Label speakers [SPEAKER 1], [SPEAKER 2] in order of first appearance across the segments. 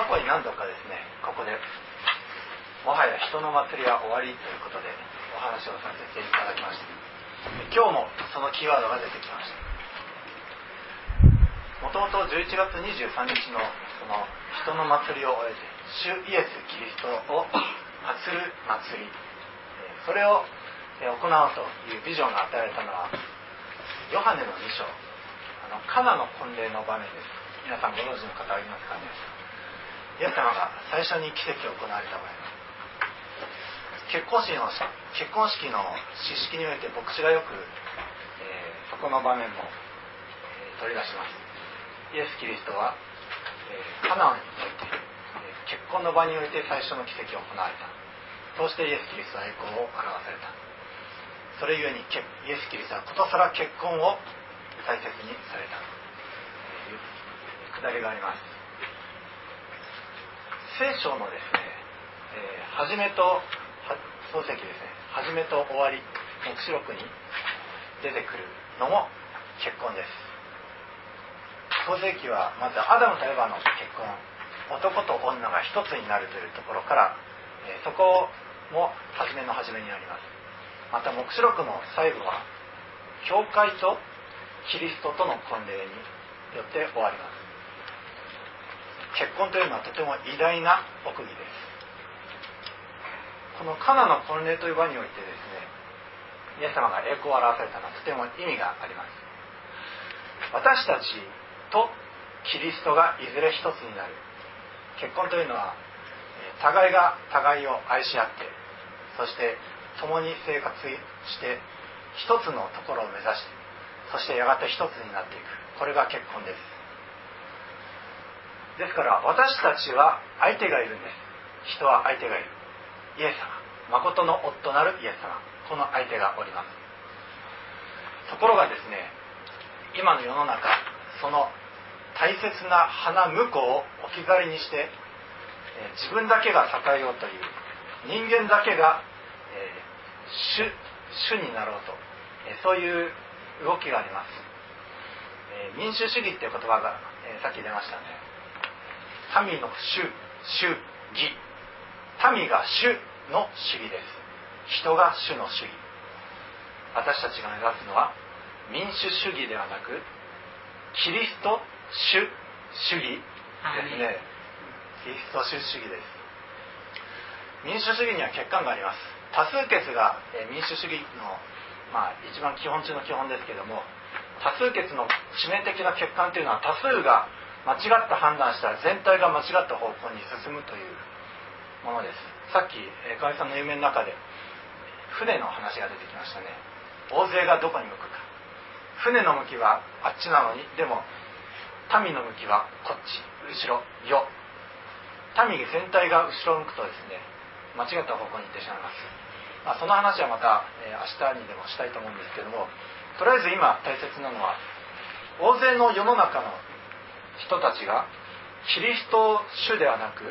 [SPEAKER 1] 過去に何度かですねここでもはや人の祭りは終わりということでお話をさせていただきました。今日もそのキーワードが出てきました。もともと11月23日のその人の祭りを終えて主イエス・キリストを祀る祭り。それを行うというビジョンが与えられたのはヨハネの2章。あのカナの婚礼の場面です。皆さんご存知の方はいますかね。イエス様が最初に奇跡を行われた場面結婚式の結婚式の詩式において牧師がよく、えー、そこの場面も、えー、取り出します。イエス・キリストは、えー、カナンにおいて、え結婚の場において最初の奇跡を行われた。そうしてイエス・キリストは栄光を表された。それゆえにイエス・キリストはことさら結婚を大切にされた。というくだりがあります。聖書のですね、えー、初めと漱石ですね始めと終わり黙示録に出てくるのも結婚です。創世記はまずアダムとエヴァの結婚男と女が一つになるというところから、えそこも初めの初めになります。また黙示録の最後は教会とキリストとの婚礼によって終わります。結婚というのはとても偉大な奥義です。このカナの婚礼という場においてですねイエス様が栄光を表されたのはとても意味があります。私たちとキリストがいずれ一つになる。結婚というのは互いが互いを愛し合ってそして共に生活して一つのところを目指してそしてやがて一つになっていく。これが結婚です。ですから私たちは相手がいるんです人は相手がいる。イエス様。誠の夫なるイエス様。この相手がおります。ところがですね今の世の中その大切な花婿を置き去りにして自分だけが栄えようという人間だけが、え主主になろうと、えそういう動きがあります、え民主主義っていう言葉が、えさっき出ましたね。民の主主義。民が主の主義。です人が主。の主義私たちが目指すのは民主主義。ではなくキリスト主主義。ですね、キリスト主主義。です。民主主義には欠陥があります。多数決が民主主義の、まあ、一番基本中の基本ですけども多数決の致命的な欠陥というのは多数が間違った判断したら全体が間違った方向に進むというものです。さっき河合さんの夢の中で船の話が出てきましたね。大勢がどこに向くか。船の向きはあっちなのにでも民の向きはこっち。後ろよ。民全体が後ろを向くとですね間違った方向に行ってしまいます、まあ、その話はまた、えー、明日にでもしたいと思うんですけどもとりあえず今大切なのは大勢の世の中の人たちがキリスト主ではなく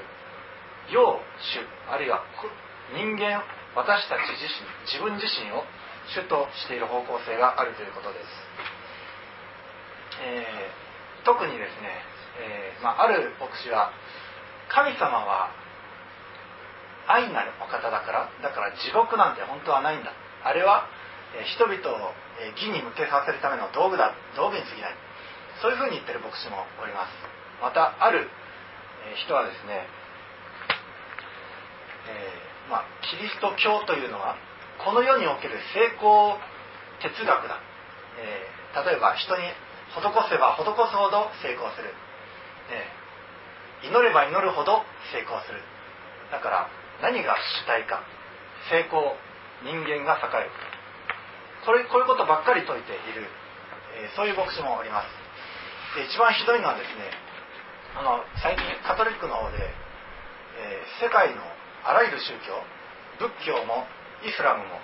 [SPEAKER 1] 要主あるいは人間私たち自身自分自身を主としている方向性があるということです、えー、特にですね、えー、まあ、ある牧師は神様は愛なるお方だからだから地獄なんて本当はないんだ。あれは人々を義に向けさせるための道具だ。道具に過ぎない。そういうふうに言ってる牧師もおります。またある人はですねえー、まあ、キリスト教というのはこの世における成功哲学だ、えー、例えば人に施せば施すほど成功する、えー、祈れば祈るほど成功する。だから何が主体か。成功人間が栄える。これこういうことばっかり説いている、えそういう牧師もおります。で一番ひどいのはですねあの最近カトリックの方で、え世界のあらゆる宗教仏教もイスラムも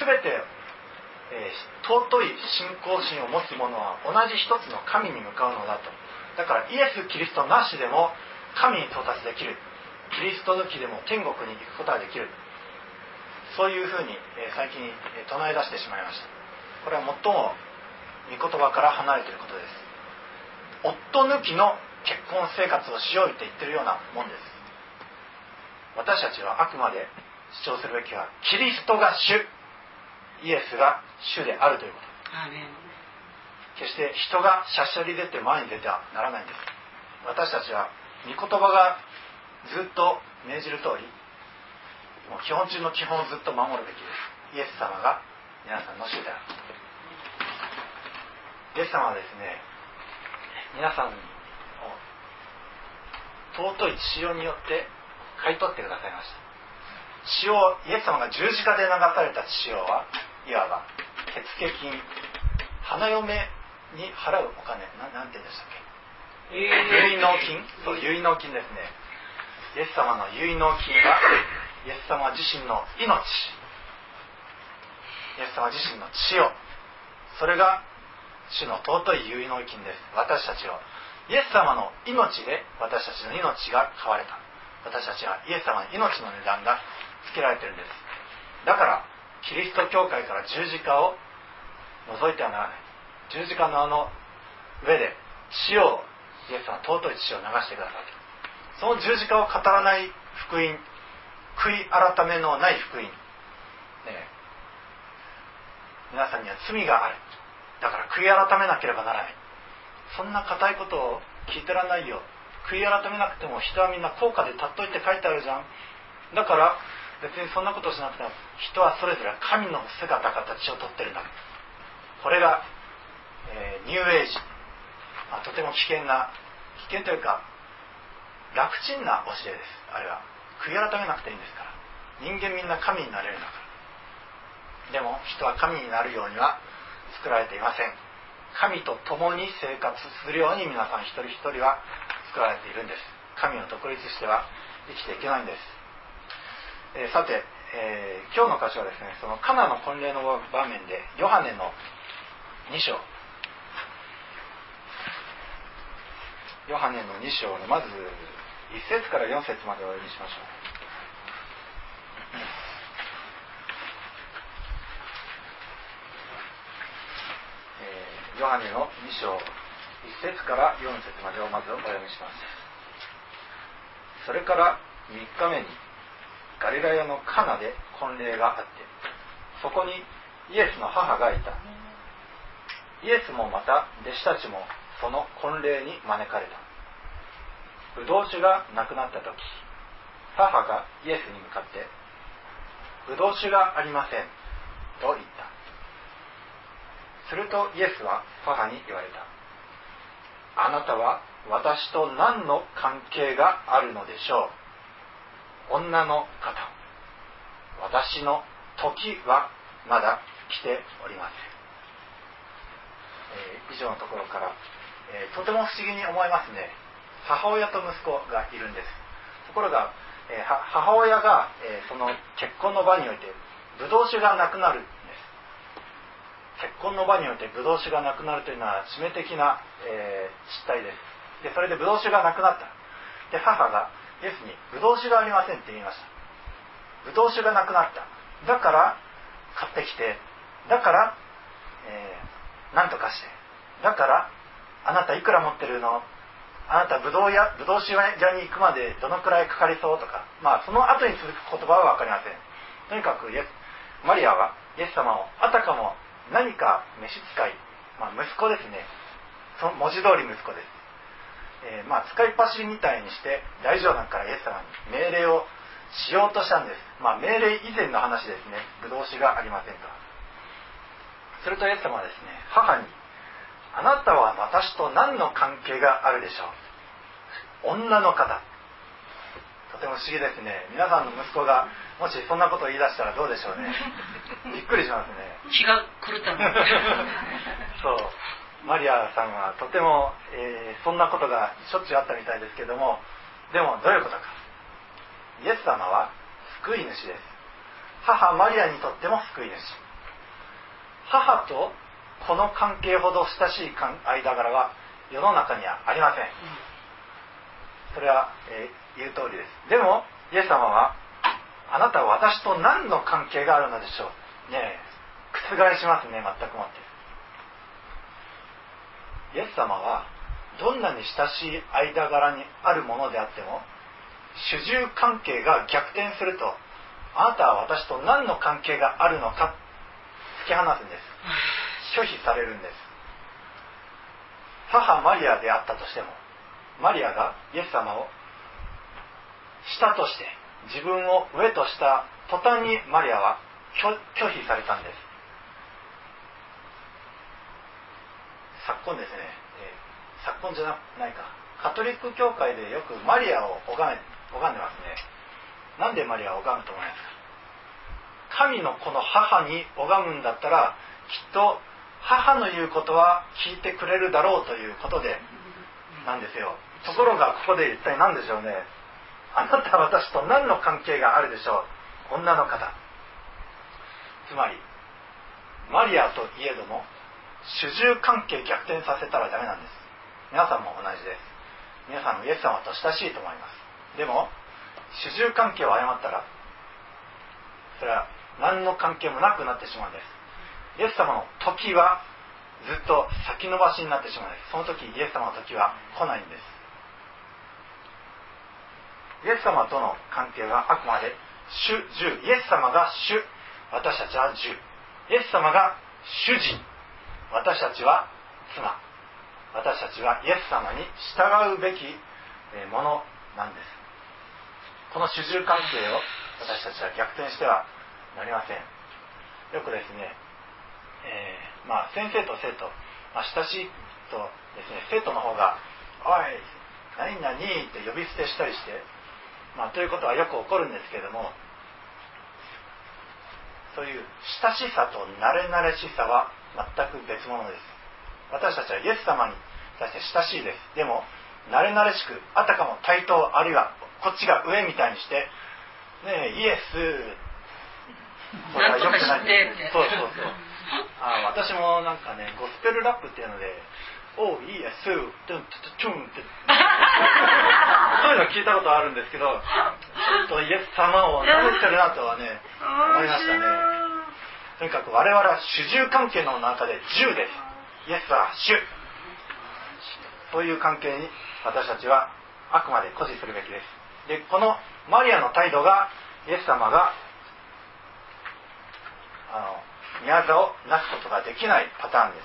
[SPEAKER 1] 全て、えー、尊い信仰心を持つ者は同じ一つの神に向かうのだと。だからイエス・キリストなしでも神に到達できる。キリスト抜きでも天国に行くことができる。そういうふうに、えー、最近、え、唱え出してしまいました。これは最も御言葉から離れていることです。夫抜きの結婚生活をしようって言ってるようなもんです。私たちはあくまで主張するべきはキリストが主イエスが主であるということ。決して人がしゃしゃり出て前に出てはならないんです。私たちは御言葉がずっと命じる通りもう基本中の基本をずっと守るべきです。イエス様が皆さんの主である。イエス様はですね皆さんを尊い血潮によって買い取ってくださいました。血をイエス様が十字架で流された血潮はいわば手付金花嫁に払うお金ななんて言うんでしたっけ、結納金。そう結納金ですね。イエス様の結納金はイエス様自身の命。イエス様自身の血を。それが主の尊い結納金です。私たちをイエス様の命で私たちの命が買われた。私たちはイエス様の命の値段がつけられてるんです。だからキリスト教会から十字架を除いてはならない。十字架のあの上で血をイエス様尊い血を流してくださいその十字架を語らない福音悔い改めのない福音、ね、皆さんには罪がある。だから悔い改めなければならない。そんな固いことを聞いてらんないよ。悔い改めなくても人はみんな高価で尊いて書いてあるじゃん。だから別にそんなことをしなくても人はそれぞれ神の姿形をとってるんだ。これが、えー、ニューエイジ、まあ、とても危険な危険というか楽ちんな教えです。あれは。悔い改めなくていいんですから。人間みんな神になれるんだから。でも人は神になるようには作られていません。神と共に生活するように皆さん一人一人は作られているんです。神を独立しては生きていけないんです。えー、さて、えー、今日の箇所はですねそのカナの婚礼の場面でヨハネの2章。ヨハネの2章のまず1節から4節までお読みしましょう。ヨハネの2章1節から4節までをまずお読みします。それから3日目にガリラヤのカナで婚礼があってそこにイエスの母がいた。イエスもまた弟子たちもその婚礼に招かれた。ブドウ酒がなくなった時母がイエスに向かって「ブドウ酒がありません」と言った。するとイエスは母に言われた。あなたは私と何の関係があるのでしょう？女の方。私の時はまだ来ておりません、えー、以上のところから、えー、とても不思議に思いますね。母親と息子がいるんです。ところが、えー、母親が、えその結婚の場においてブドウ酒がなくなる結婚の場においてブドウ酒がなくなるというのは致命的な、え失態です。でそれでブドウ酒がなくなった。で母がイエスにブドウ酒がありませんって言いました。ブドウ酒がなくなった。だから買ってきてだから、えー、何とかして。だからあなたいくら持ってるの？あなたブドウ屋ブドウ酒屋に行くまでどのくらいかかりそうとか。まあその後に続く言葉は分かりません。とにかくイエスマリアはイエス様をあたかも何か召使い、まあ、息子ですね。そ文字通り息子です。えー、まあ、使いっ走りみたいにして大丈夫だからイエス様に命令をしようとしたんです、まあ、命令以前の話ですね。ぶどう酒がありませんかするとイエス様はですね母に「あなたは私と何の関係があるでしょう」女の方。とても不思議ですね。皆さんの息子がもしそんなことを言い出したらどうでしょうね。びっくりしますね。
[SPEAKER 2] 気が狂った
[SPEAKER 1] そう。マリアさんはとても、えー、そんなことがしょっちゅうあったみたいですけどもでもどういうことか。イエス様は救い主です。母マリアにとっても救い主。母とこの関係ほど親しい間柄は世の中にはありません。それは、えー、言う通りです。でもイエス様はあなたは私と何の関係があるのでしょう？ねえ覆しますね全くもって。イエス様はどんなに親しい間柄にあるものであっても主従関係が逆転するとあなたは私と何の関係があるのか突き放すんです。拒否されるんです。母マリアであったとしてもマリアがイエス様を下として自分を上とした途端にマリアは拒否されたんです。昨今ですね、えー、昨今じゃないか。カトリック教会でよくマリアを拝め拝んでますね。なんでマリアを拝むと思いますか？神のこの母に拝むんだったらきっと母の言うことは聞いてくれるだろうということでなんですよ。ところがここで一体何でしょうね。あなた私と何の関係があるでしょう？女の方。つまりマリアといえども主従関係逆転させたらダメなんです。皆さんも同じです。皆さんもイエス様と親しいと思います。でも主従関係を誤ったらそれは何の関係もなくなってしまうんです。イエス様の時はずっと先延ばしになってしまうんです。その時イエス様の時は来ないんです。イエス様との関係はあくまで主従イエス様が主私たちは従イエス様が主人私たちは妻私たちはイエス様に従うべきものなんです。この主従関係を私たちは逆転してはなりません。よくですね、えー、まあ、先生と生徒、まあ、親しいとですね生徒の方が「おい何々」って呼び捨てしたりして、まあ、ということはよく起こるんですけれどもそういう親しさと慣れ慣れしさは全く別物です。私たちはイエス様に対して親しいです。でも慣れ慣れしくあたかも対等あるいはこっちが上みたいにしてねえイエ
[SPEAKER 2] スこれはよくない。
[SPEAKER 1] そうそうそう。あ私もなんかねゴスペルラップっていうので「おイエストゥントゥトゥン」ってそういうの聞いたことあるんですけどちょっとイエス様を舐めてるなとはね思いましたね。とにかく我々は主従関係の中で従です。イエスは主。そういう関係に私たちはあくまで誇示するべきです。でこのマリアの態度がイエス様があの宮沢をなすことができないパターンで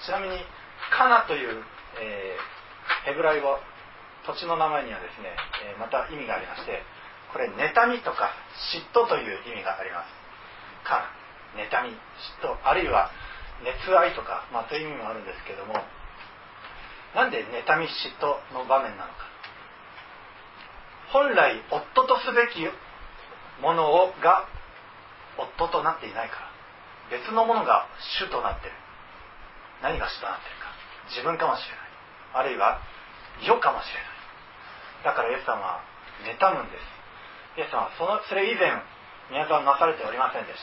[SPEAKER 1] す。ちなみにカナという、えー、ヘブライ語土地の名前にはですね、えー、また意味がありましてこれ妬みとか嫉妬という意味があります。カナ妬み嫉妬あるいは熱愛とか、まあ、そういう意味もあるんですけどもなんで妬み嫉妬の場面なのか。本来夫とすべきものをが夫となっていないから。別のものが主となってる。何が主となってる自分かもしれない。あるいは世かもしれない。だからイエス様は妬むんです。イエス様はそのそれ以前宮沢なされておりませんでし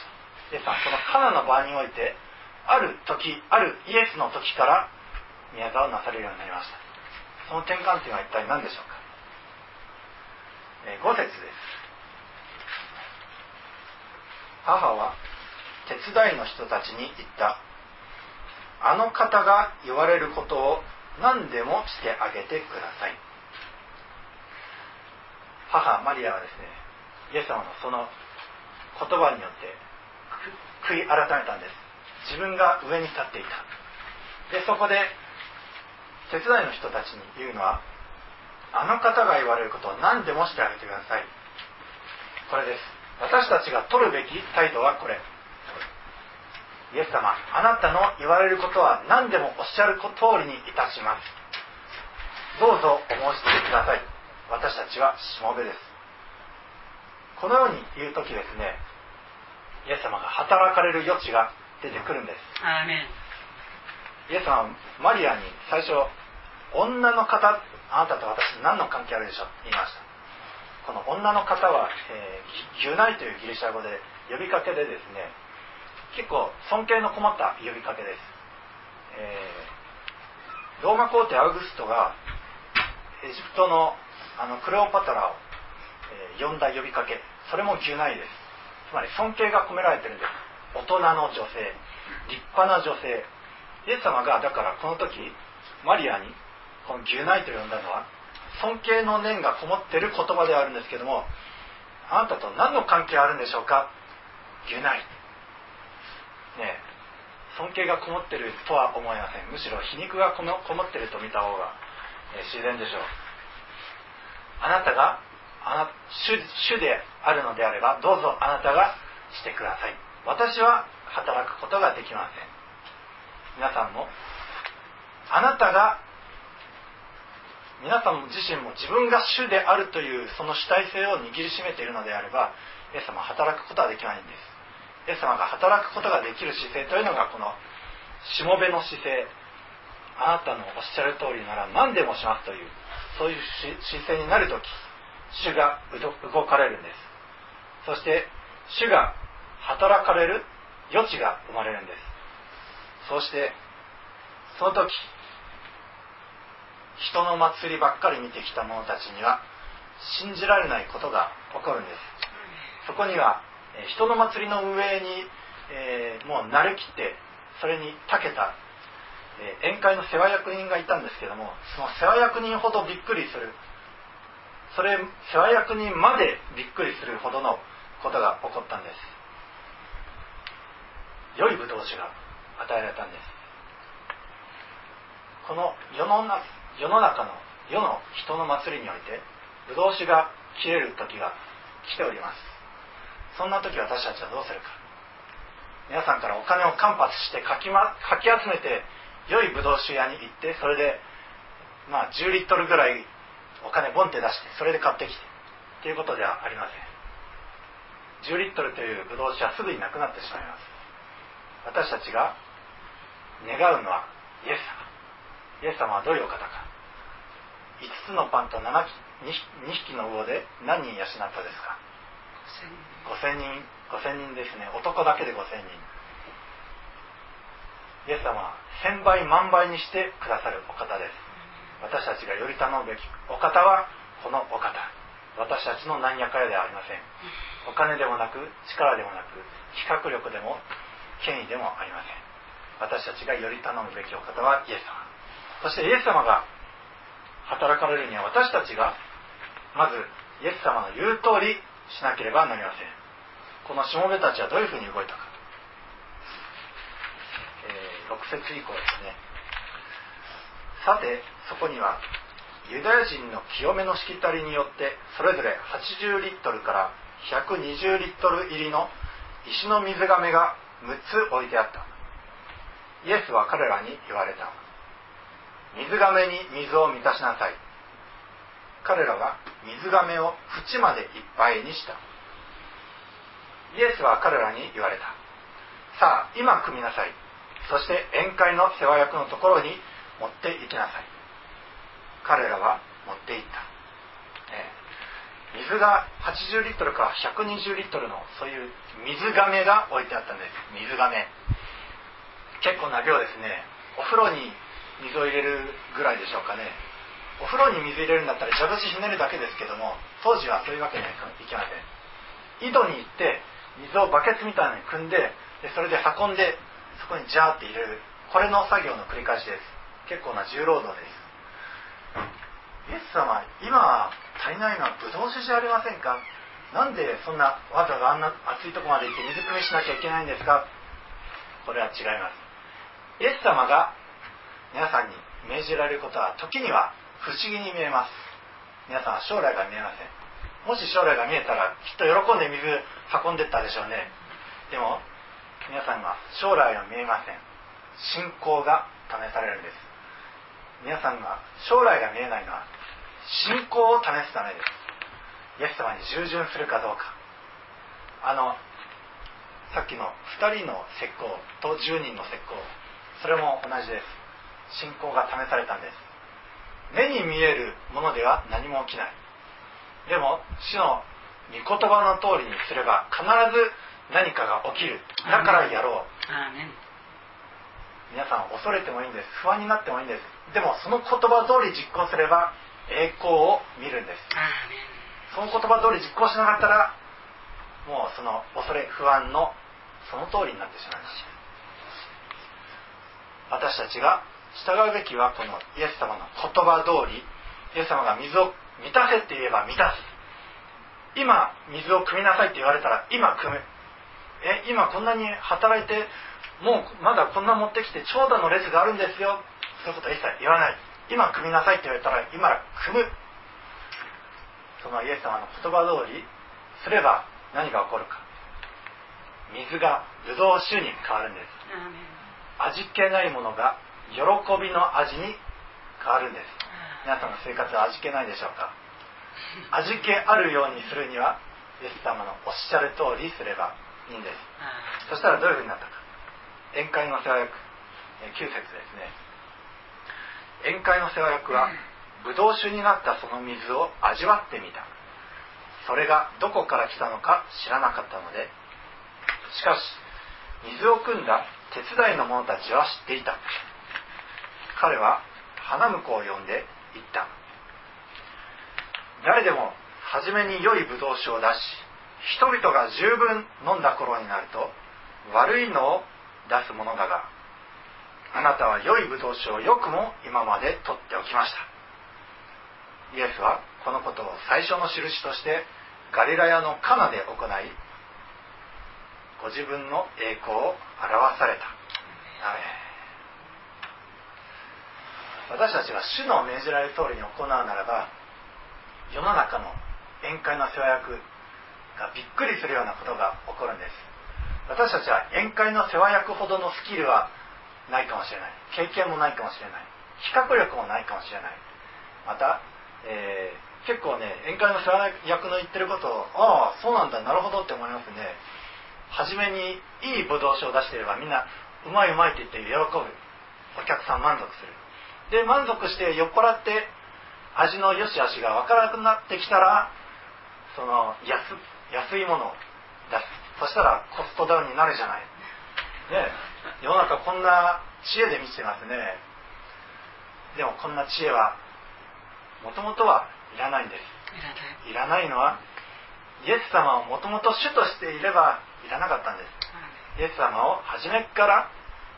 [SPEAKER 1] た。イエス様そのカナの場においてある時あるイエスの時から宮沢をなされるようになりました。その転換点は一体何でしょうか、えー、5節です。母は手伝いの人たちに言った。あの方が言われることを何でもしてあげてください。母マリアはですねイエス様のその言葉によって悔い改めたんです。自分が上に立っていた。でそこで手伝いの人たちに言うのはあの方が言われることを何でもしてあげてください。これです。私たちが取るべき態度はこれ。イエス様あなたの言われることは何でもおっしゃる通りにいたします。どうぞお申し付けください。私たちはしもべです。このように言う時ですねイエス様が働かれる余地が出てくるんです。イエス様はマリアに最初女の方あなたと私何の関係あるでしょうって言いました。この女の方は、えー、ギュナイというギリシャ語で呼びかけでですね結構尊敬のこもった呼びかけです、えー、ローマ皇帝アウグストがエジプトのあのクレオパトラを、えー、呼んだ呼びかけ。それもギュナイです。つまり尊敬が込められてるんです。大人の女性立派な女性。イエス様がだからこの時マリアにこの牛内と呼んだのは尊敬の念がこもってる言葉ではあるんですけどもあなたと何の関係あるんでしょうか？牛内ね尊敬がこもってるとは思いません。むしろ皮肉がこもこもってると見た方が、え自然でしょう。あなたがあな主主であるのであればどうぞあなたがしてください。私は働くことができません。皆さんもあなたが皆さん自身も自分が主であるというその主体性を握りしめているのであればイエス様働くことはできないんです。イエス様が働くことができる姿勢というのがこのしもべの姿勢。あなたのおっしゃる通りなら何でもしますというそういう姿勢になるとき主が動かれるんです。そして主が働かれる余地が生まれるんです。そしてその時人の祭りばっかり見てきた者たちには信じられないことが起こるんです。そこには人の祭りの運営に、えー、もう慣れきってそれに長けた、えー、宴会の世話役人がいたんですけどもその世話役人ほどびっくりする。それ世話役人までびっくりするほどのことが起こったんです。良いブドウ酒が与えられたんです。この世の中世の中の世の人の祭りにおいてブドウ酒が切れる時が来ております。そんな時私たちはどうするか。皆さんからお金を間髪してかき,、ま、かき集めて良いブドウ酒屋に行ってそれでまあ10リットルぐらいお金ボンって出してそれで買ってきてということではありません。10リットルというブドウ酒はすぐになくなってしまいます。私たちが願うのはイエス様。イエス様はどういうお方か。5つのパンと 7, 2匹の魚で何人養ったですか。5000人5000人ですね。男だけで5000人。イエス様は1000倍万倍にしてくださるお方です。私たちがより頼むべきお方はこのお方。私たちの何やかやではありません。お金でもなく力でもなく企画力でも権威でもありません。私たちがより頼むべきお方はイエス様。そしてイエス様が働かれるには私たちがまずイエス様の言う通りしなければなりません。このしもべたちはどういうふうに動いたか、えー、6節以降ですね。さてそこにはユダヤ人の清めのしきたりによってそれぞれ80リットルから120リットル入りの石の水がめが6つ置いてあった。イエスは彼らに言われた。水がめに水を満たしなさい。彼らは水がめを縁までいっぱいにした。イエスは彼らに言われた。さあ今汲みなさい。そして宴会の世話役のところに持って行きなさい。彼らは持って行った、ね、水が80リットルか120リットルのそういう水がめが置いてあったんです。水がめ結構な量ですね。お風呂に水を入れるぐらいでしょうかね。お風呂に水入れるんだったら蛇口ひねるだけですけども当時はそういうわけにはいきません井戸に行って水をバケツみたいに汲んででそれで運んでそこにジャーって入れる。これの作業の繰り返しです。結構な重労働です。イエス様今足りないのはブドウ酒じゃありませんか？なんでそんなわざわざあんな暑いとこまで行って水汲みしなきゃいけないんですか？これは違います。イエス様が皆さんに命じられることは時には不思議に見えます。皆さんは将来が見えません。もし将来が見えたらきっと喜んで水運んでったでしょうね。でも皆さんは将来は見えません。信仰が試されるんです。皆さんが将来が見えないのは信仰を試すためです。イエス様に従順するかどうか。あのさっきの2人の石膏と10人の石膏。それも同じです。信仰が試されたんです。目に見えるものでは何も起きない。でも主の御言葉の通りにすれば必ず何かが起きる。だからやろう。皆さん恐れてもいいんです。不安になってもいいんです。でもその言葉通り実行すれば栄光を見るんです。その言葉通り実行しなかったらもうその恐れ不安のその通りになってしまいます。私たちが従うべきはこのイエス様の言葉通りイエス様が水を満たせって言えば満たす。今水を汲みなさいって言われたら今汲む。え今こんなに働いてもうまだこんな持ってきて長蛇の列があるんですよ。そういうことは一切言わない。今汲みなさいって言われたら今汲む。そのイエス様の言葉通りすれば何が起こるか。水がブドウ酒に変わるんです。味気ないものが喜びの味に変わるんです。皆さんの生活は味気ないでしょうか？味気あるようにするにはイエス様のおっしゃる通りすればいいんです。そしたらどういうふうになったか？宴会の世話役。9節ですね。宴会の世話役はブドウ酒になったその水を味わってみた。それがどこから来たのか知らなかったので。しかし水を汲んだ手伝いの者たちは知っていた彼は花婿を呼んで言った。誰でも初めに良いブドウ酒を出し人々が十分飲んだ頃になると悪いのを出すものだがあなたは良いブドウ酒をよくも今まで取っておきました。イエスはこのことを最初の印としてガリラヤのカナで行いご自分の栄光を表された。私たちが主の命じられる通りに行うならば世の中の宴会の世話役がびっくりするようなことが起こるんです。私たちは宴会の世話役ほどのスキルはないかもしれない。経験もないかもしれない。比較力もないかもしれない。また、えー、結構ね宴会の世話役の言ってることをああそうなんだ。なるほどって思いますね初めにいいブドウ酒を出していればみんなうまいうまいって言って喜ぶ。お客さん満足する。で満足して酔っ払って味の良し悪しが分からなくなってきたらその安安いものを出す。そしたらコストダウンになるじゃない。ね世の中こんな知恵で満ちてますね。でもこんな知恵はもともとはいらないんです。いらない。のはイエス様をもともと主としていればいらなかったんです。イエス様を初めから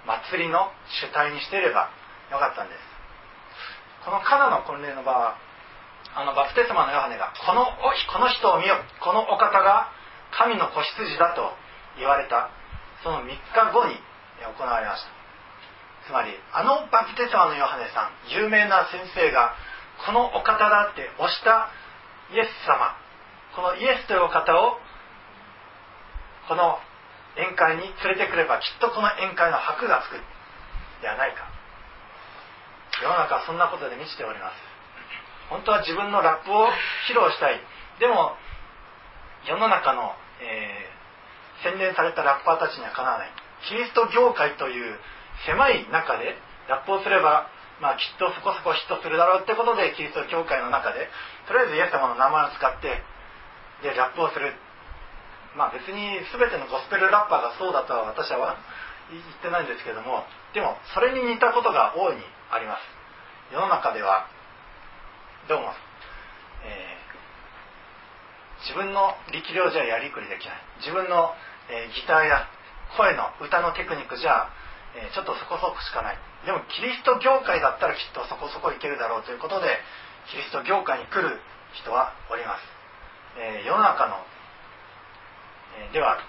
[SPEAKER 1] 祭りの主体にしていればよかったんですこのカナの婚礼の場はあのバプテスマのヨハネがこのこの人を見よこのお方が神の子羊だと言われた。その3日後に行われました。つまりあのバプテスマのヨハネさん有名な先生がこのお方だって推したイエス様このイエスというお方をこの宴会に連れてくればきっとこの宴会の箔がつく。ではないか。世の中はそんなことで満ちております。本当は自分のラップを披露したい。でも世の中の、えー、洗練されたラッパーたちにはかなわない。キリスト業界という狭い中でラップをすれば、まあ、きっとそこそこヒットするだろうってことでキリスト教会の中でとりあえずイエス様の名前を使ってでラップをする。まあ別に全てのゴスペルラッパーがそうだとは私は言ってないんですけどもでもそれに似たことが大い。にあります。世の中ではどうも、えー、自分の力量じゃやりくりできない。自分の、えー、ギターや声の歌のテクニックじゃ、えー、ちょっとそこそこしかない。でもキリスト教会だったらきっとそこそこいけるだろう。ということでキリスト教会に来る人はおります、え世の中の、えでは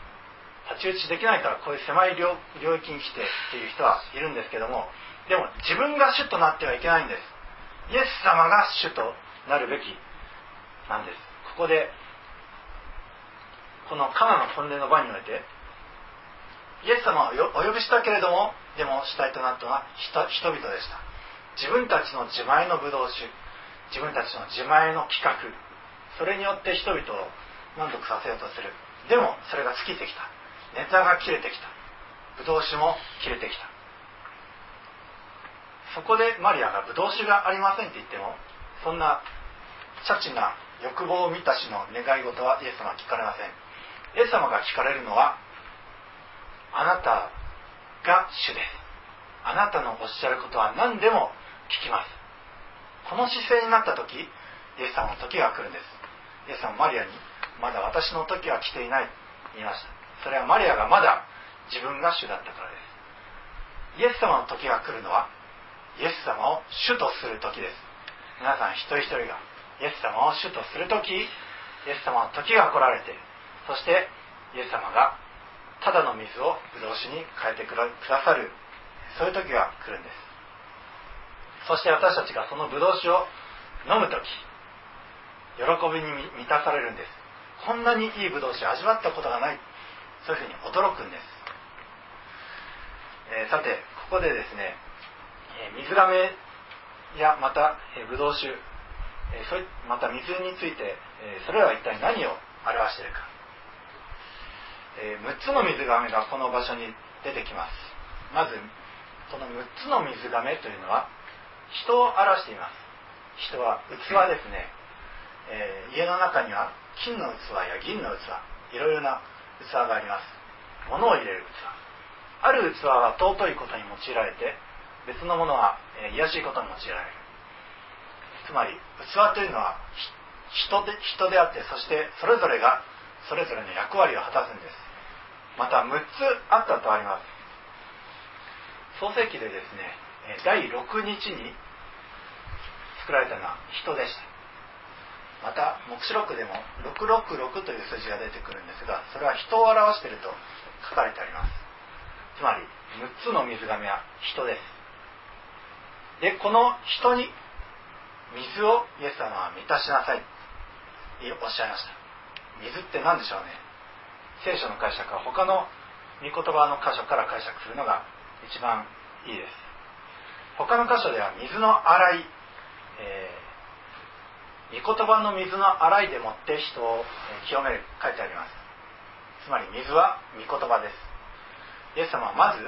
[SPEAKER 1] 太刀打ちできないからこういう狭い領域に来てっていう人はいるんですけどもでも自分が主となってはいけないんです。イエス様が主となるべきなんです。ここでこのカナの本音の場においてイエス様をお呼びしたけれどもでも主体となったのは人々でした。自分たちの自前のブドウ酒自分たちの自前の企画それによって人々を満足させようとする。でもそれが尽きてきた。ネタが切れてきた。ブドウ酒も切れてきた。そこでマリアがブドウ酒がありませんって言ってもそんなチャチな欲望を満たしの願い事はイエス様は聞かれません。イエス様が聞かれるのはあなたが主です。あなたのおっしゃることは何でも聞きます。この姿勢になった時イエス様の時が来るんです。イエス様マリアにまだ私の時は来ていない。言いました。それはマリアがまだ自分が主だったからです。イエス様の時が来るのはイエス様を主とする時です。皆さん一人一人がイエス様を主とする時イエス様の時が来られてそしてイエス様がただの水をブドウ酒に変えてくださるそういう時が来るんです。そして私たちがそのブドウ酒を飲む時喜びに満たされるんです。こんなにいいブドウ酒味わったことがない。そういうふうに驚くんです、えー、さてここでですね水がめやまたブドウ酒それまた水についてそれらは一体何を表しているか。6つの水がめがこの場所に出てきます。まずこの6つの水がめというのは人を表しています。人は器ですね、えー、家の中には金の器や銀の器いろいろな器があります。物を入れる器。ある器は尊いことに用いられて別のものは、えー、卑しいことに用いられる。つまり器というのは人で人であってそしてそれぞれがそれぞれの役割を果たすんです。また6つあったとあります創世記でですね第6日に作られたのは人でした。また黙示録でも666という数字が出てくるんですがそれは人を表していると書かれてあります。つまり6つの水がめは人です。でこの人に水をイエス様は満たしなさい。おっしゃいました。水って何でしょうね。聖書の解釈は他の御言葉の箇所から解釈するのが一番いいです。他の箇所では水の洗い、えー、御言葉の水の洗いでもって人を清める書いてあります。つまり水は御言葉です。イエス様はまず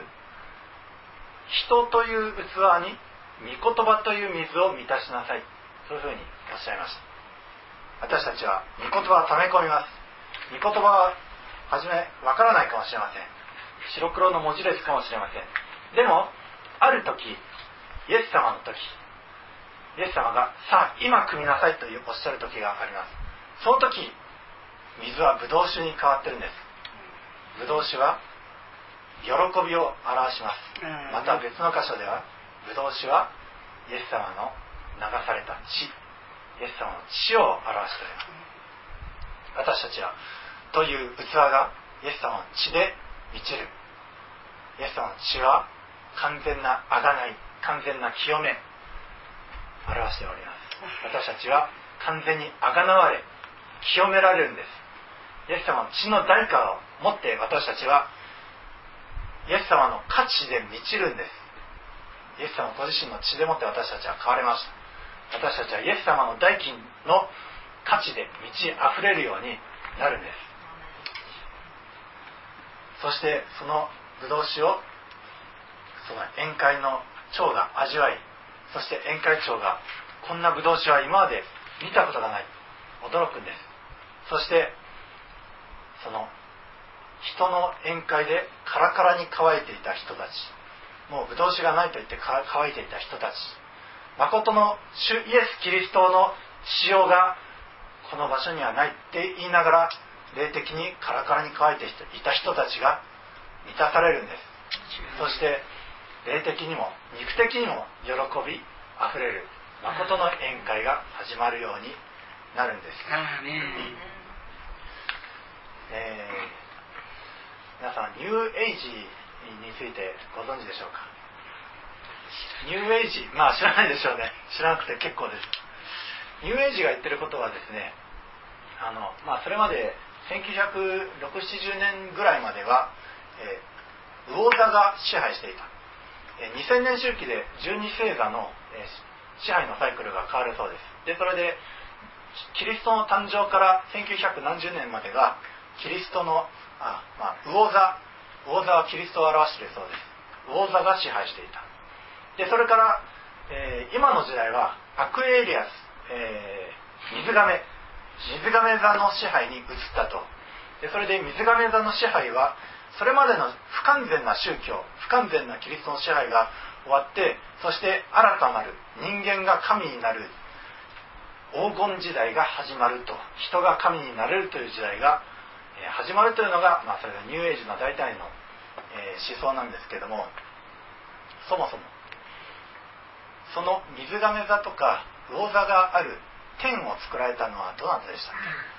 [SPEAKER 1] 人という器に御言葉という水を満たしなさい。そういうふうにおっしゃいました。私たちは御言葉を溜め込みます。御言葉は初めわからないかもしれません。白黒の文字列かもしれません。でもある時イエス様の時イエス様がさあ今汲みなさいというおっしゃる時があります。その時水はブドウ酒に変わってるんです。ブドウ酒は喜びを表します。また別の箇所ではブドウ酒はイエス様の流された血。イエス様の血を表しております。私たちはという器がイエス様の血で満ちる。イエス様の血は完全な贖い完全な清め。表しております。私たちは完全にあがなわれ清められるんです。イエス様の血の代価を持って私たちはイエス様の価値で満ちるんです。イエス様ご自身の血でもって私たちは変われました。私たちはイエス様の代金の価値で満ち溢れるようになるんです。そしてそのブドウ酒をその宴会の長が味わいそして宴会長がこんなブドウ酒は今まで見たことがない。驚くんです。そしてその人の宴会でカラカラに乾いていた人たち。もうブドウ酒がないと言って乾いていた人たち。誠の主イエス・キリストの使用がこの場所にはないって言いながら霊的にカラカラに乾いていた人たちが満たされるんです。そして霊的にも肉的にも喜びあふれる誠の宴会が始まるようになるんです、えー、皆さんニューエイジについてご存知でしょうか？ニューエイジ。まあ知らないでしょうね。知らなくて結構です。ニューエイジが言ってることはですねあの、まあ、それまで196070年ぐらいまでは、えー、魚座が支配していた、えー、2000年周期で12星座の、えー、支配のサイクルが変わるそうです。でそれでキリストの誕生から1900何十年までがキリストのあ、まあ、魚座魚座はキリストを表しているそうです。魚座が支配していた。でそれから、えー、今の時代はアクエリアス、えー、水亀。水亀座の支配に移ったと。でそれで水亀座の支配はそれまでの不完全な宗教不完全なキリストの支配が終わってそして新たなる人間が神になる黄金時代が始まると。人が神になれるという時代が、始まるというのが、まあ、それがニューエイジの大体の、え思想なんですけどもそもそもその水亀座とか魚座がある天を作られたのはどなたでしたっ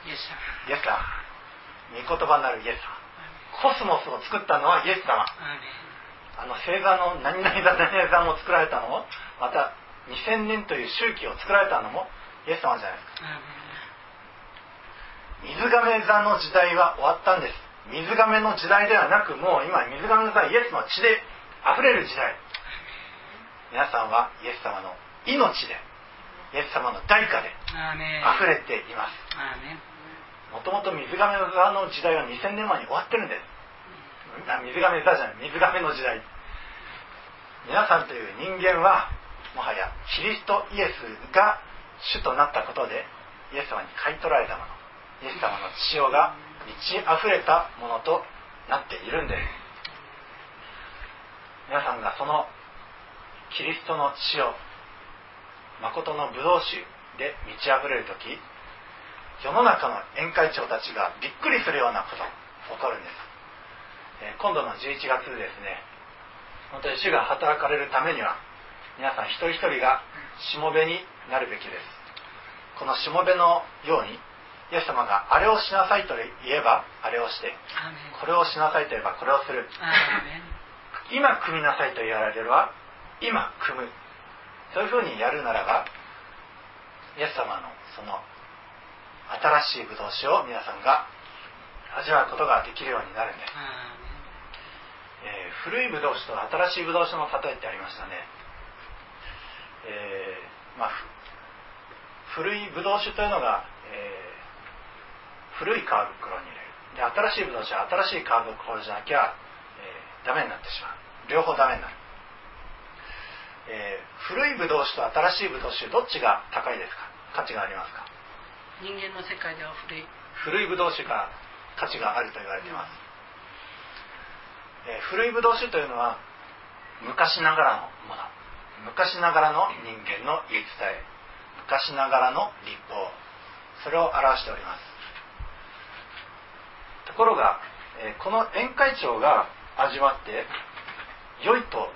[SPEAKER 3] イエス様。
[SPEAKER 1] けイエス様。御言葉になるイエス様。コスモスを作ったのはイエス様。あの星座の何々座何々座も作られたのもまた2000年という周期を作られたのもイエス様じゃないですか水亀座の時代は終わったんです。水亀の時代ではなくもう今水亀座はイエスの血で溢れる時代。皆さんはイエス様の命でイエス様の代価で
[SPEAKER 3] アーメン。
[SPEAKER 1] 溢れています。もともと水亀座の時代は2000年前に終わってるんです。あ水亀座じゃない。水亀の時代。皆さんという人間はもはやキリストイエスが主となったことでイエス様に買い取られたものイエス様の血潮が満ち溢れたものとなっているんです。皆さんがそのキリストの血を誠のブドウ酒で満ち溢れる時世の中の宴会長たちがびっくりするようなこと起こるんです、え今度の11月ですね本当に主が働かれるためには皆さん一人一人がしもべになるべきです。このしもべのようにイエス様があれをしなさいと言えばあれをしてこれをしなさいと言えばこれをする。今組みなさいと言われるは今組む。そういうふうにやるならばイエス様のその新しいブドウ酒を皆さんが味わうことができるようになるんです、えー古いブドウ酒と新しいブドウ酒の例えってありましたね、えーまあ、ふ古いブドウ酒というのが、えー古い皮袋に入れる。で新しいブドウ酒は新しい皮袋じゃなきゃ、えーダメになってしまう。両方ダメになる、えー古いブドウ酒と新しいブドウ酒どっちが高いですか？価値がありますか？
[SPEAKER 3] 人間の世界では古い。
[SPEAKER 1] 古いブドウ酒が価値があると言われています、えー古いブドウ酒というのは昔ながらのもの。昔ながらの人間の言い伝え。昔ながらの立法。それを表しておりますところが、えーこの宴会長が味わって良いと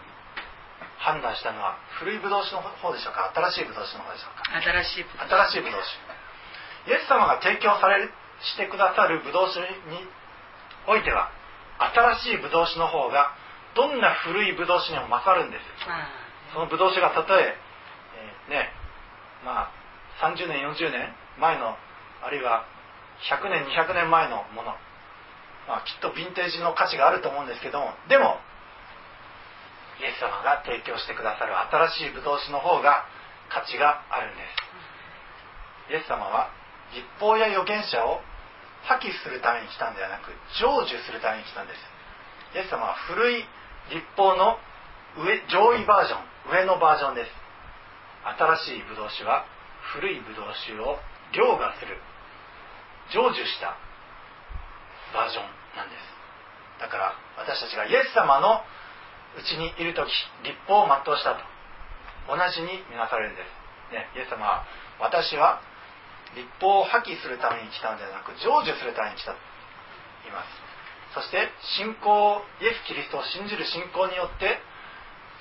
[SPEAKER 1] 判断したのは古いブドウ酒の方でしょうか？新しいブドウ酒の方でしょうか？
[SPEAKER 3] 新しいブドウ
[SPEAKER 1] 新しいブドウ酒。イエス様が提供されるしてくださるブドウ酒においては新しいブドウ酒の方がどんな古いブドウ酒にも勝るんです
[SPEAKER 3] あ
[SPEAKER 1] そのブドウ酒がたとええーねまあ30年40年前のあるいは100年200年前のもの、まあ、きっとヴィンテージの価値があると思うんですけどもでもイエス様が提供してくださる新しいブドウ酒の方が価値があるんです。イエス様は立法や預言者を破棄するために来たんではなく成就するために来たんです。イエス様は古い立法の上上位バージョン上のバージョンです。新しいブドウ酒は古いブドウ酒を凌駕する。成就した。バージョンなんです。だから私たちがイエス様のうちにいる時立法を全うしたと。同じに見なされるんです、ね、イエス様は私は立法を破棄するために来たのではなく成就するために来たと言います。そして信仰イエス・キリストを信じる信仰によって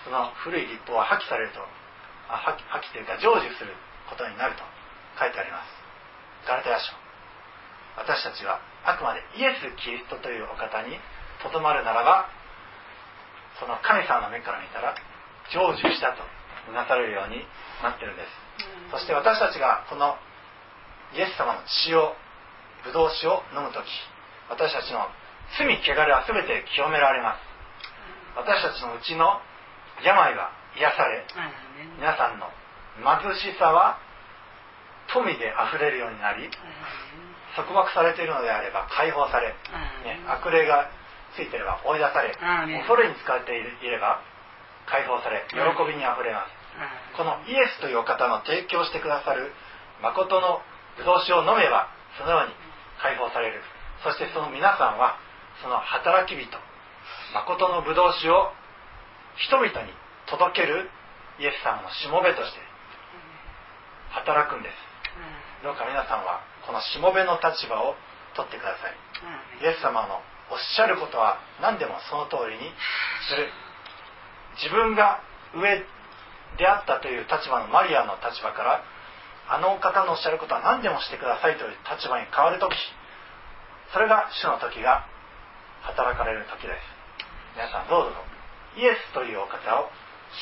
[SPEAKER 1] その古い立法は破棄されると。あ破棄破棄というか成就することになると書いてあります。ガラテヤ書。私たちはあくまでイエス・キリストというお方にとどまるならばその神様の目から見たら成就したとみなされるようになってるんです。そして私たちがこのイエス様の血をブドウ酒を飲む時私たちの罪汚れは全て清められます。私たちのうちの病は癒され皆さんの貧しさは富であふれるようになり束縛されているのであれば解放され、ね、悪霊がついていれば追い出され恐れに使われていれば解放され喜びにあふれます。このイエスというお方の提供してくださる誠のブドウ酒を飲めばそのように解放される。そしてその皆さんはその働き人誠のブドウ酒を人々に届けるイエス様のしもべとして働くんです。どうか皆さんはこのしもべの立場を取ってください。イエス様のおっしゃることは何でもその通りにする。自分が上出会ったという立場のマリアの立場からあの方のおっしゃることは何でもしてくださいという立場に変わる時それが主の時が働かれる時です。皆さんどうぞ。イエスというお方を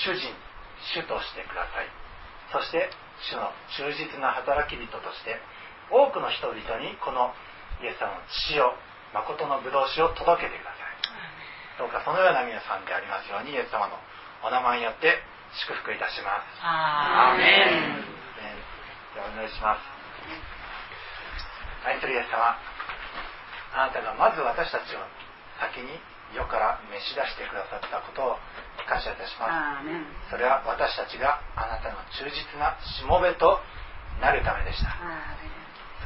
[SPEAKER 1] 主人主としてください。そして主の忠実な働き人として多くの人々にこのイエス様の血を誠のブドウ酒を届けてください。どうかそのような皆さんでありますようにイエス様のお名前によって祝福いたします。
[SPEAKER 3] アーメン。
[SPEAKER 1] ではお祈りします。愛するイエス様あなたがまず私たちを先に世から召し出してくださったことを感謝いたします。それは私たちがあなたの忠実なしもべとなるためでした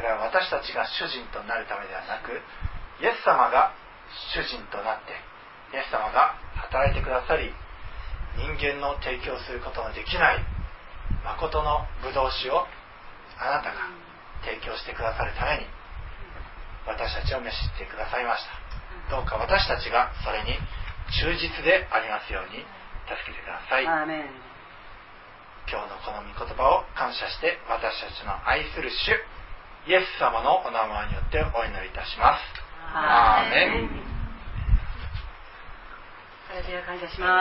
[SPEAKER 1] それは私たちが主人となるためではなくイエス様が主人となってイエス様が働いてくださり人間の提供することのできない誠のブドウ酒をあなたが提供してくださるために私たちを召してくださいました。どうか私たちがそれに忠実でありますように助けてください。今日のこの御言葉を感謝して私たちの愛する主イエス様のお名前によってお祈りいたします。アーメン。
[SPEAKER 3] それでは感謝します